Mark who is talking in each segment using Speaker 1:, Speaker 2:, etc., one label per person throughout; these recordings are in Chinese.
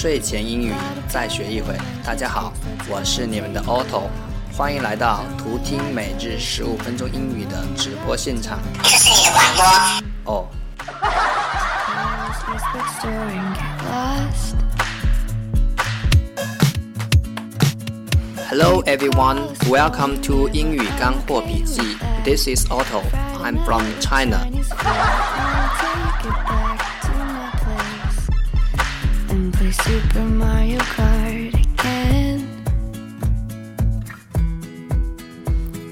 Speaker 1: 睡前英语再学一回。大家好，我是你们的 Otto，欢迎来到图听每日十五分钟英语的直播现场。
Speaker 2: 这是你的广播。
Speaker 1: 哦，Hello everyone, welcome to 英语干货笔记。This is Otto. I'm from China.
Speaker 3: Super Mario Kart again.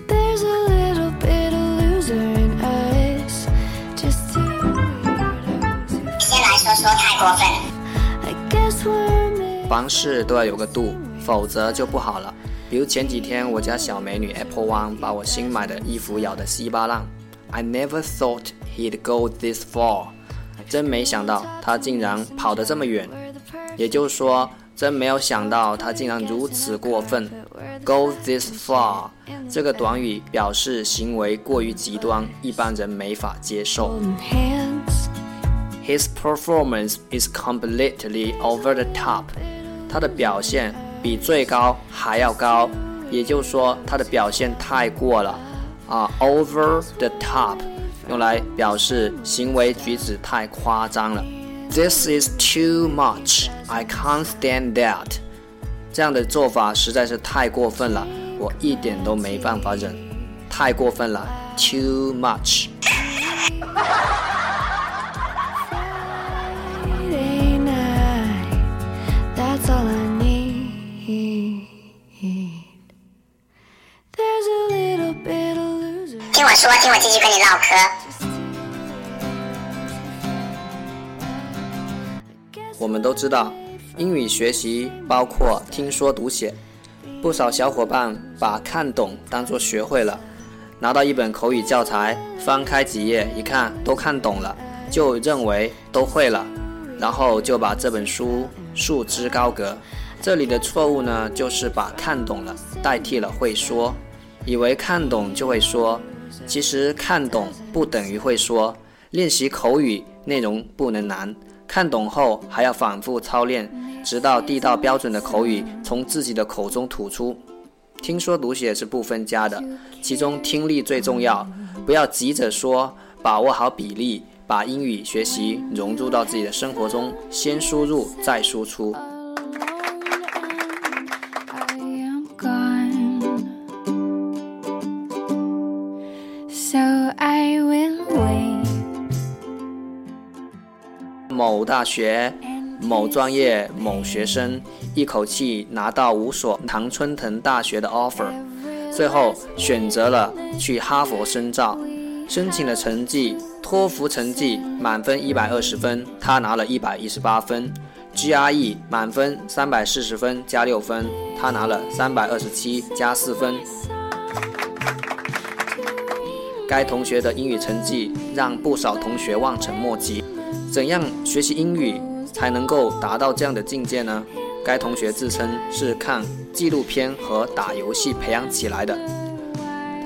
Speaker 3: There's a little bit of loser in us, just two weirdos.
Speaker 2: 先来说说太过分了。
Speaker 1: 凡事都要有个度，否则就不好了。比如前几天我家小美女 Apple One 把我新买的衣服咬得稀巴烂。I never thought he'd go this far，真没想到他竟然跑得这么远。也就是说，真没有想到他竟然如此过分。Go this far 这个短语表示行为过于极端，一般人没法接受。His performance is completely over the top。他的表现比最高还要高，也就是说他的表现太过了啊，over the top 用来表示行为举止太夸张了。This is too much. I can't stand that. 这样的做法实在是太过分了，我一点都没办法忍，太过分了，too much。
Speaker 3: Friday night. That's all I need. There's a little bit of loser.
Speaker 2: 听我说，听我继续跟你唠嗑。
Speaker 1: 我们都知道，英语学习包括听说读写。不少小伙伴把看懂当作学会了，拿到一本口语教材，翻开几页一看都看懂了，就认为都会了，然后就把这本书束之高阁。这里的错误呢，就是把看懂了代替了会说，以为看懂就会说，其实看懂不等于会说。练习口语内容不能难，看懂后还要反复操练，直到地道标准的口语从自己的口中吐出。听说读写是不分家的，其中听力最重要，不要急着说，把握好比例，把英语学习融入到自己的生活中，先输入再输出。大学、某专业、某学生一口气拿到五所常春藤大学的 offer，最后选择了去哈佛深造。申请的成绩，托福成绩满分一百二十分，他拿了一百一十八分；GRE 满分三百四十分加六分，他拿了三百二十七加四分。该同学的英语成绩让不少同学望尘莫及。怎样学习英语才能够达到这样的境界呢？该同学自称是看纪录片和打游戏培养起来的。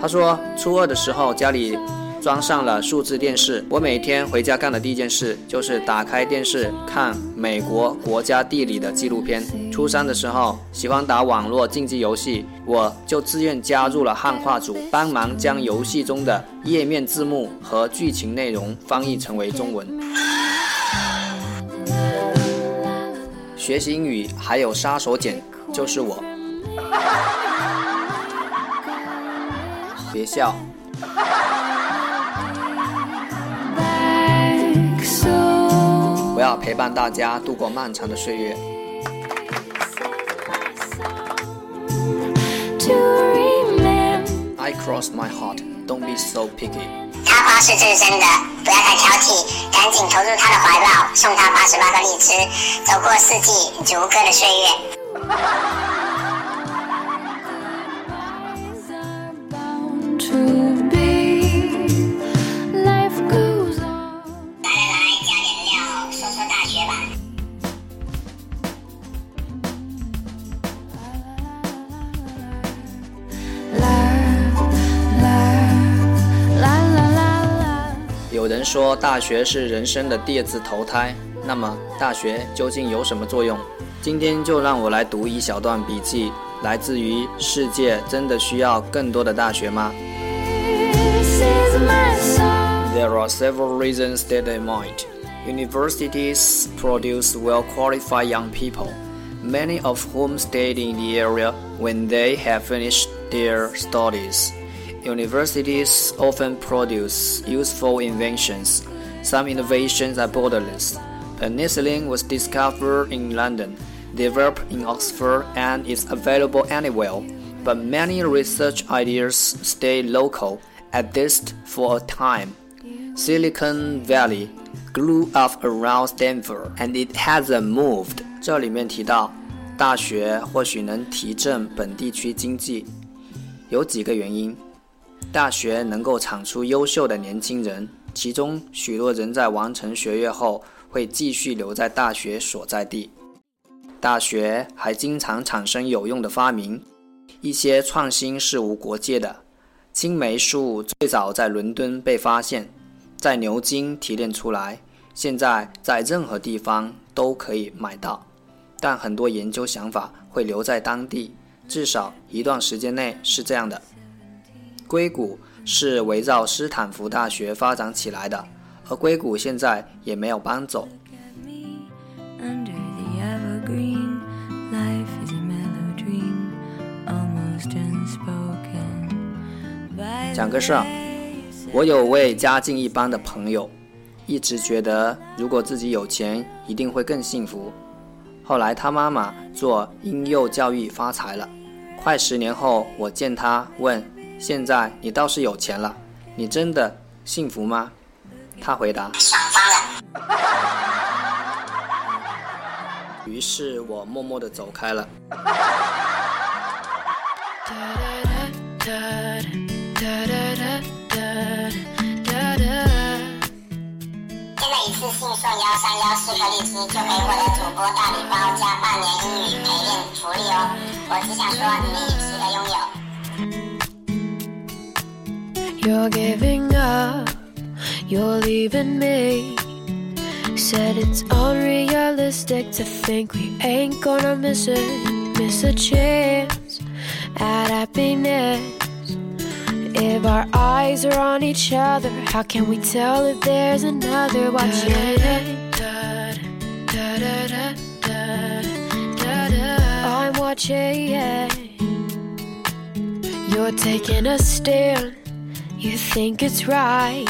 Speaker 1: 他说，初二的时候家里装上了数字电视，我每天回家干的第一件事就是打开电视看美国国家地理的纪录片。初三的时候喜欢打网络竞技游戏，我就自愿加入了汉化组，帮忙将游戏中的页面字幕和剧情内容翻译成为中文。学习英语还有杀手锏，就是我。别笑。要陪伴大家度过漫长的岁月。I cross my heart, don't be so picky。
Speaker 2: 他花是真身的，不要太挑剔，赶紧投入他的怀抱，送他八十八个荔枝，走过四季如歌的岁月。
Speaker 1: 有人 人说大学是人生的第二次投胎，那么大学究竟有什么作用？今天就让我来读一小段笔记，来自于“世界真的需要更多的大学吗？” There are several reasons that they might. Universities produce well qualified young people, many of whom stayed in the area when they have finished their studies. Universities often produce useful inventions. Some innovations are borderless. Penicillin was discovered in London, developed in Oxford, and is available anywhere. But many research ideas stay local, at least for a time. Silicon Valley grew up around Stanford, and it hasn't moved. 这里面提到，大学或许能提振本地区经济，有几个原因。 大学能够产出优秀的年轻人，其中许多人在完成学业后会继续留在大学所在地。大学还经常产生有用的发明，一些创新是无国界的。青霉素最早在伦敦被发现，在牛津提炼出来，现在在任何地方都可以买到。但很多研究想法会留在当地，至少一段时间内是这样的。硅谷是围绕斯坦福大学发展起来的，而硅谷现在也没有搬走。讲个事儿，我有位家境一般的朋友，一直觉得如果自己有钱，一定会更幸福。后来他妈妈做婴幼教育发财了，快十年后我见他问。现在你倒是有钱了，你真的幸福吗？他回答：于是我默默地走开了。
Speaker 2: 现在一次性送幺三幺四颗荔枝就可以获得主播大礼包加半年英语陪练福利哦！我只想说，你
Speaker 3: You're giving up, you're leaving me. Said it's unrealistic to think we ain't gonna miss it, miss a chance at happiness. If our eyes are on each other, how can we tell if there's another watching? I'm watching. You're taking a stand you think it's right.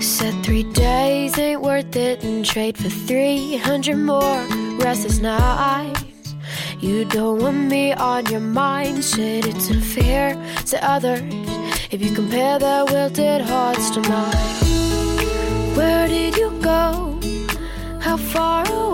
Speaker 3: Said three days ain't worth it and trade for 300 more restless nights. You don't want me on your mind, said it's unfair to others if you compare their wilted hearts to mine. Where did you go? How far away?